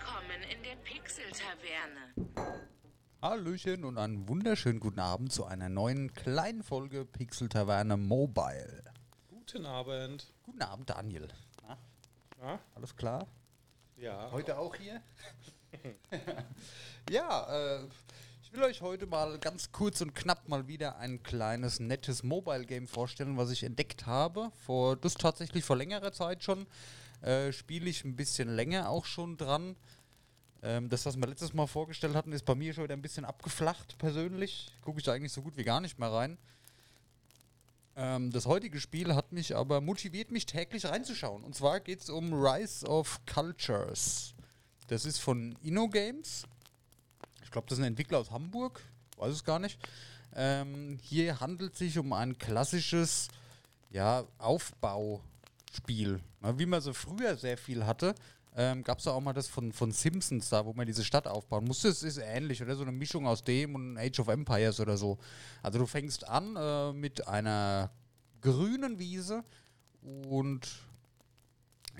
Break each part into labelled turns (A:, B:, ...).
A: Willkommen in der Pixel-Taverne.
B: Hallöchen und einen wunderschönen guten Abend zu einer neuen kleinen Folge Pixel Taverne Mobile.
C: Guten Abend.
B: Guten Abend, Daniel. Na,
C: Ja,
B: alles klar?
C: ja.
B: Heute auch hier? ja, äh, ich will euch heute mal ganz kurz und knapp mal wieder ein kleines, nettes Mobile-Game vorstellen, was ich entdeckt habe. Vor, das tatsächlich vor längerer Zeit schon. Äh, Spiele ich ein bisschen länger auch schon dran. Ähm, das, was wir letztes Mal vorgestellt hatten, ist bei mir schon wieder ein bisschen abgeflacht persönlich. Gucke ich da eigentlich so gut wie gar nicht mehr rein. Ähm, das heutige Spiel hat mich aber motiviert, mich täglich reinzuschauen. Und zwar geht es um Rise of Cultures. Das ist von InnoGames. Ich glaube, das ist ein Entwickler aus Hamburg. Weiß es gar nicht. Ähm, hier handelt es sich um ein klassisches ja, Aufbauspiel. Na, wie man so früher sehr viel hatte, ähm, gab es auch mal das von, von Simpsons da, wo man diese Stadt aufbauen musste. Es ist ähnlich, oder? So eine Mischung aus dem und Age of Empires oder so. Also du fängst an äh, mit einer grünen Wiese und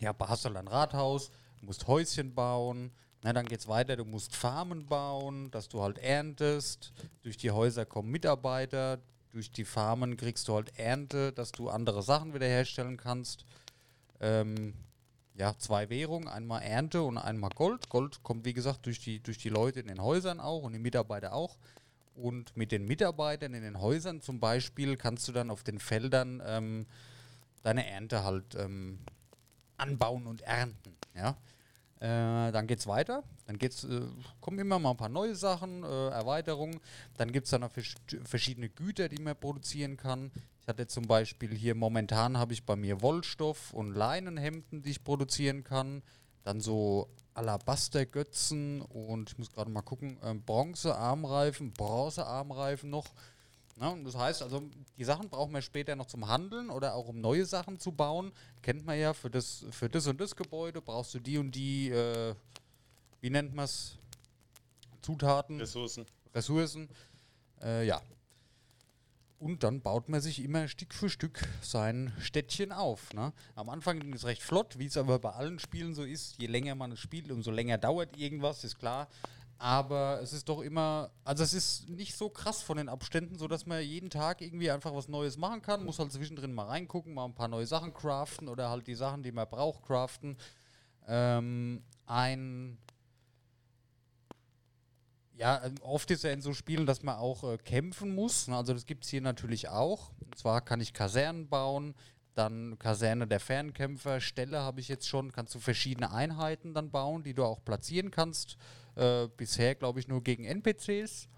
B: ja, hast halt ein Rathaus, musst Häuschen bauen, na, dann geht's weiter, du musst Farmen bauen, dass du halt erntest, durch die Häuser kommen Mitarbeiter, durch die Farmen kriegst du halt Ernte, dass du andere Sachen wiederherstellen kannst. Ähm, ja, zwei Währungen, einmal Ernte und einmal Gold. Gold kommt, wie gesagt, durch die, durch die Leute in den Häusern auch und die Mitarbeiter auch. Und mit den Mitarbeitern in den Häusern zum Beispiel kannst du dann auf den Feldern ähm, deine Ernte halt ähm, anbauen und ernten. Ja? Äh, dann geht's weiter. Dann geht's, äh, kommen immer mal ein paar neue Sachen, äh, Erweiterungen. Dann gibt es dann noch vers verschiedene Güter, die man produzieren kann. Ich hatte zum Beispiel hier momentan habe ich bei mir Wollstoff und Leinenhemden, die ich produzieren kann. Dann so Alabastergötzen und ich muss gerade mal gucken, ähm, Bronze-Armreifen, Bronze-Armreifen noch. Ja, und das heißt also, die Sachen brauchen wir später noch zum Handeln oder auch um neue Sachen zu bauen. Kennt man ja, für das, für das und das Gebäude brauchst du die und die, äh, wie nennt man es? Zutaten,
C: Ressourcen.
B: Ressourcen. Äh, ja. Und dann baut man sich immer Stück für Stück sein Städtchen auf. Ne? Am Anfang ging es recht flott, wie es aber bei allen Spielen so ist. Je länger man es spielt, umso länger dauert irgendwas, ist klar. Aber es ist doch immer, also es ist nicht so krass von den Abständen, so dass man jeden Tag irgendwie einfach was Neues machen kann. Muss halt zwischendrin mal reingucken, mal ein paar neue Sachen craften oder halt die Sachen, die man braucht, craften. Ähm, ein ja, ähm, oft ist ja in so Spielen, dass man auch äh, kämpfen muss. Also das gibt es hier natürlich auch. Und zwar kann ich Kasernen bauen, dann Kaserne der Fernkämpfer, Ställe habe ich jetzt schon, kannst du verschiedene Einheiten dann bauen, die du auch platzieren kannst. Äh, bisher glaube ich nur gegen NPCs.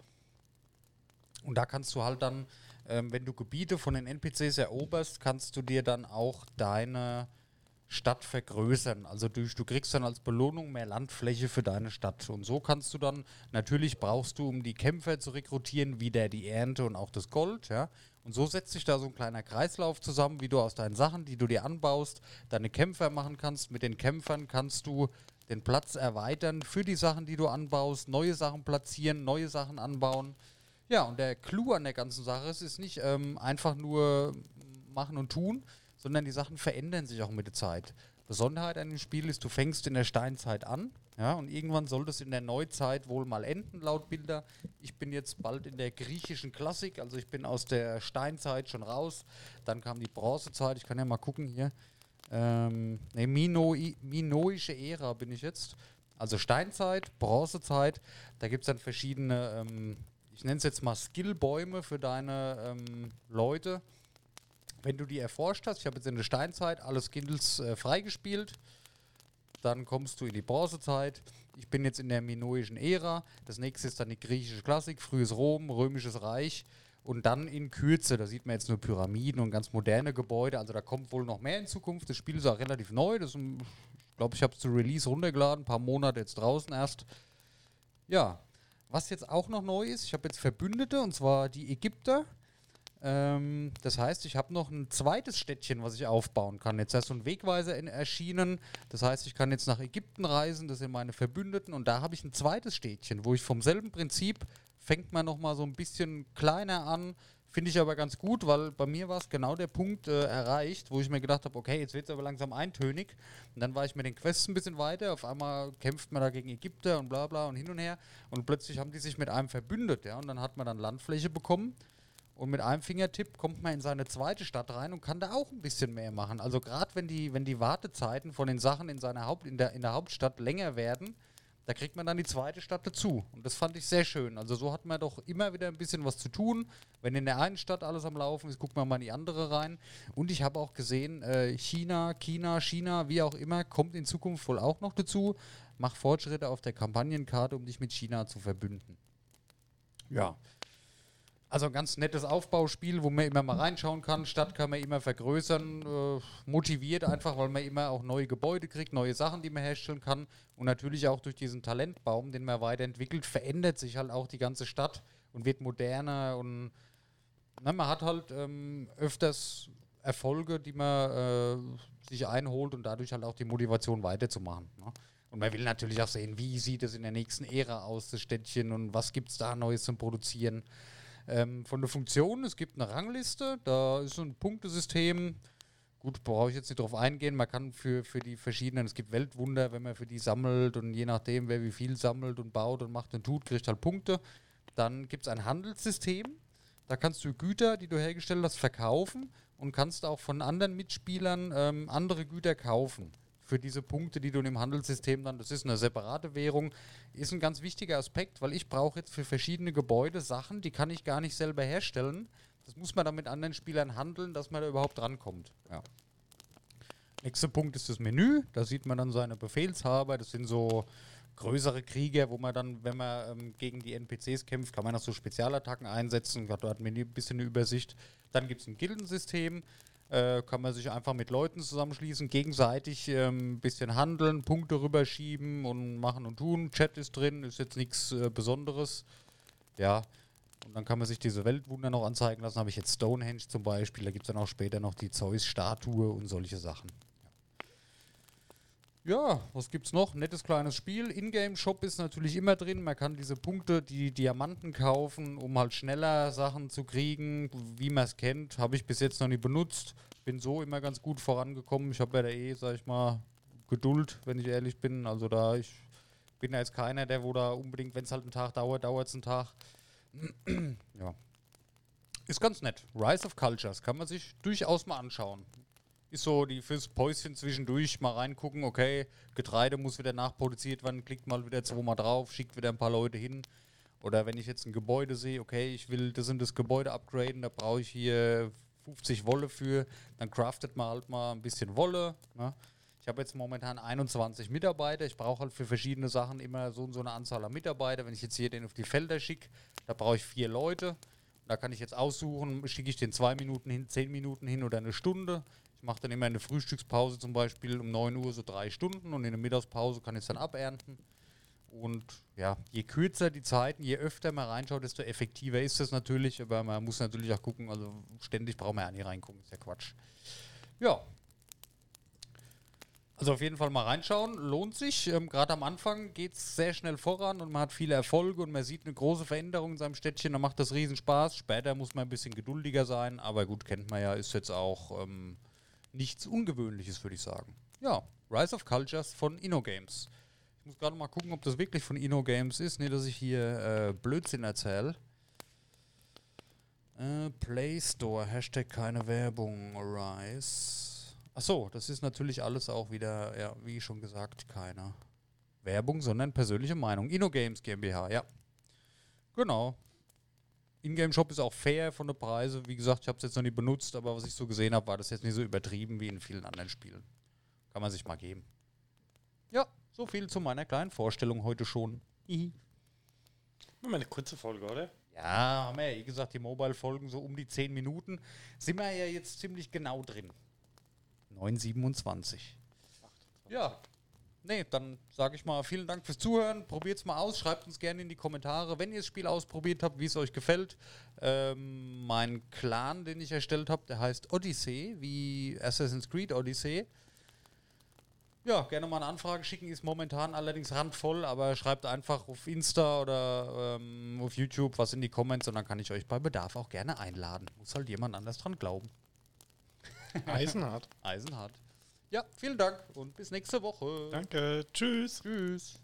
B: Und da kannst du halt dann, ähm, wenn du Gebiete von den NPCs eroberst, kannst du dir dann auch deine Stadt vergrößern. Also durch, du kriegst dann als Belohnung mehr Landfläche für deine Stadt. Und so kannst du dann, natürlich brauchst du, um die Kämpfer zu rekrutieren, wieder die Ernte und auch das Gold, ja. Und so setzt sich da so ein kleiner Kreislauf zusammen, wie du aus deinen Sachen, die du dir anbaust, deine Kämpfer machen kannst. Mit den Kämpfern kannst du den Platz erweitern für die Sachen, die du anbaust, neue Sachen platzieren, neue Sachen anbauen. Ja, und der Clou an der ganzen Sache ist, ist nicht ähm, einfach nur machen und tun, sondern die Sachen verändern sich auch mit der Zeit. Besonderheit an dem Spiel ist, du fängst in der Steinzeit an, ja, und irgendwann soll das in der Neuzeit wohl mal enden, laut Bilder. Ich bin jetzt bald in der griechischen Klassik, also ich bin aus der Steinzeit schon raus. Dann kam die Bronzezeit, ich kann ja mal gucken hier. Ähm, ne, Minoi, Minoische Ära bin ich jetzt. Also Steinzeit, Bronzezeit, da gibt es dann verschiedene, ähm, ich nenne es jetzt mal Skillbäume für deine ähm, Leute. Wenn du die erforscht hast, ich habe jetzt in der Steinzeit alle Skills äh, freigespielt, dann kommst du in die Bronzezeit. Ich bin jetzt in der minoischen Ära. Das nächste ist dann die griechische Klassik, frühes Rom, römisches Reich. Und dann in Kürze, da sieht man jetzt nur Pyramiden und ganz moderne Gebäude. Also da kommt wohl noch mehr in Zukunft. Das Spiel ist auch relativ neu. Das ein- ich glaube, ich habe es zu Release runtergeladen, ein paar Monate jetzt draußen erst. Ja, was jetzt auch noch neu ist, ich habe jetzt Verbündete, und zwar die Ägypter. Ähm, das heißt, ich habe noch ein zweites Städtchen, was ich aufbauen kann. Jetzt ist so ein Wegweiser erschienen. Das heißt, ich kann jetzt nach Ägypten reisen, das sind meine Verbündeten. Und da habe ich ein zweites Städtchen, wo ich vom selben Prinzip fängt man noch mal so ein bisschen kleiner an, Finde ich aber ganz gut, weil bei mir war es genau der Punkt äh, erreicht, wo ich mir gedacht habe, okay, jetzt wird es aber langsam eintönig. Und dann war ich mit den Quests ein bisschen weiter. Auf einmal kämpft man da gegen Ägypter und bla bla und hin und her. Und plötzlich haben die sich mit einem verbündet, ja. Und dann hat man dann Landfläche bekommen. Und mit einem Fingertipp kommt man in seine zweite Stadt rein und kann da auch ein bisschen mehr machen. Also gerade wenn die, wenn die Wartezeiten von den Sachen in seiner Haupt, in der, in der Hauptstadt länger werden, da kriegt man dann die zweite Stadt dazu. Und das fand ich sehr schön. Also so hat man doch immer wieder ein bisschen was zu tun. Wenn in der einen Stadt alles am Laufen ist, guckt man mal in die andere rein. Und ich habe auch gesehen, äh, China, China, China, wie auch immer, kommt in Zukunft wohl auch noch dazu. Mach Fortschritte auf der Kampagnenkarte, um dich mit China zu verbünden. Ja. Also ein ganz nettes Aufbauspiel, wo man immer mal reinschauen kann. Stadt kann man immer vergrößern, äh, motiviert einfach, weil man immer auch neue Gebäude kriegt, neue Sachen, die man herstellen kann. Und natürlich auch durch diesen Talentbaum, den man weiterentwickelt, verändert sich halt auch die ganze Stadt und wird moderner. Und na, man hat halt ähm, öfters Erfolge, die man äh, sich einholt und dadurch halt auch die Motivation weiterzumachen. Ne? Und man will natürlich auch sehen, wie sieht es in der nächsten Ära aus, das Städtchen, und was gibt es da Neues zum Produzieren. Ähm, von der Funktion, es gibt eine Rangliste, da ist so ein Punktesystem. Gut, brauche ich jetzt nicht drauf eingehen. Man kann für, für die verschiedenen, es gibt Weltwunder, wenn man für die sammelt und je nachdem, wer wie viel sammelt und baut und macht und tut, kriegt halt Punkte. Dann gibt es ein Handelssystem. Da kannst du Güter, die du hergestellt hast, verkaufen und kannst auch von anderen Mitspielern ähm, andere Güter kaufen für diese Punkte, die du im Handelssystem dann, das ist eine separate Währung, ist ein ganz wichtiger Aspekt, weil ich brauche jetzt für verschiedene Gebäude Sachen, die kann ich gar nicht selber herstellen. Das muss man dann mit anderen Spielern handeln, dass man da überhaupt rankommt. Ja. Nächster Punkt ist das Menü. Da sieht man dann seine Befehlshaber. Das sind so größere Krieger, wo man dann, wenn man ähm, gegen die NPCs kämpft, kann man auch so Spezialattacken einsetzen. Hat dort ein bisschen eine Übersicht. Dann gibt es ein Gildensystem äh, kann man sich einfach mit Leuten zusammenschließen, gegenseitig ein ähm, bisschen handeln, Punkte rüberschieben und machen und tun. Chat ist drin, ist jetzt nichts äh, Besonderes. Ja, und dann kann man sich diese Weltwunder noch anzeigen lassen. Habe ich jetzt Stonehenge zum Beispiel. Da gibt es dann auch später noch die Zeus-Statue und solche Sachen. Ja, was gibt's noch? Nettes kleines Spiel. Ingame-Shop ist natürlich immer drin. Man kann diese Punkte, die Diamanten kaufen, um halt schneller Sachen zu kriegen, wie man es kennt. Habe ich bis jetzt noch nie benutzt. Bin so immer ganz gut vorangekommen. Ich habe ja da eh, sag ich mal, Geduld, wenn ich ehrlich bin. Also da, ich bin ja jetzt keiner, der wo da unbedingt, wenn es halt einen Tag dauert, dauert es einen Tag. ja. Ist ganz nett. Rise of Cultures kann man sich durchaus mal anschauen ist so die fürs Päuschen zwischendurch mal reingucken, okay, Getreide muss wieder nachproduziert werden, klickt mal wieder zweimal drauf, schickt wieder ein paar Leute hin. Oder wenn ich jetzt ein Gebäude sehe, okay, ich will das und das Gebäude upgraden, da brauche ich hier 50 Wolle für, dann craftet man halt mal ein bisschen Wolle. Ne? Ich habe jetzt momentan 21 Mitarbeiter. Ich brauche halt für verschiedene Sachen immer so und so eine Anzahl an Mitarbeiter. Wenn ich jetzt hier den auf die Felder schicke, da brauche ich vier Leute. Da kann ich jetzt aussuchen, schicke ich den zwei Minuten hin, zehn Minuten hin oder eine Stunde. Ich mache dann immer eine Frühstückspause zum Beispiel um 9 Uhr so drei Stunden und in der Mittagspause kann ich es dann abernten. Und ja, je kürzer die Zeiten, je öfter man reinschaut, desto effektiver ist das natürlich. Aber man muss natürlich auch gucken, also ständig braucht man ja nicht reingucken, ist ja Quatsch. Ja. Also auf jeden Fall mal reinschauen, lohnt sich. Ähm, Gerade am Anfang geht es sehr schnell voran und man hat viele Erfolge und man sieht eine große Veränderung in seinem Städtchen, dann macht das riesen Spaß. Später muss man ein bisschen geduldiger sein, aber gut, kennt man ja, ist jetzt auch... Ähm, nichts Ungewöhnliches, würde ich sagen. Ja, Rise of Cultures von InnoGames. Ich muss gerade mal gucken, ob das wirklich von InnoGames ist. Nicht, dass ich hier äh, Blödsinn erzähle. Äh, Play Store, Hashtag keine Werbung, Rise. Achso, das ist natürlich alles auch wieder, ja, wie schon gesagt, keine Werbung, sondern persönliche Meinung. InnoGames GmbH, ja. Genau. Ingame-Shop ist auch fair von der Preise. Wie gesagt, ich habe es jetzt noch nie benutzt, aber was ich so gesehen habe, war das jetzt nicht so übertrieben wie in vielen anderen Spielen. Kann man sich mal geben. Ja, so viel zu meiner kleinen Vorstellung heute schon. Hihi.
C: Mal eine kurze Folge, oder?
B: Ja, haben wir ja eh gesagt, die Mobile-Folgen so um die 10 Minuten. Sind wir ja jetzt ziemlich genau drin. 9,27. Ja, nee, dann sage ich mal vielen Dank fürs Zuhören. Probiert es mal aus. Schreibt uns gerne in die Kommentare, wenn ihr das Spiel ausprobiert habt, wie es euch gefällt. Ähm, mein Clan, den ich erstellt habe, der heißt Odyssey, wie Assassin's Creed Odyssey. Ja, gerne mal eine Anfrage schicken, ist momentan allerdings randvoll, aber schreibt einfach auf Insta oder ähm, auf YouTube was in die Comments und dann kann ich euch bei Bedarf auch gerne einladen. Muss halt jemand anders dran glauben.
C: Eisenhart.
B: Eisenhart. Ja, vielen Dank und bis nächste Woche.
C: Danke. Tschüss.
B: Tschüss.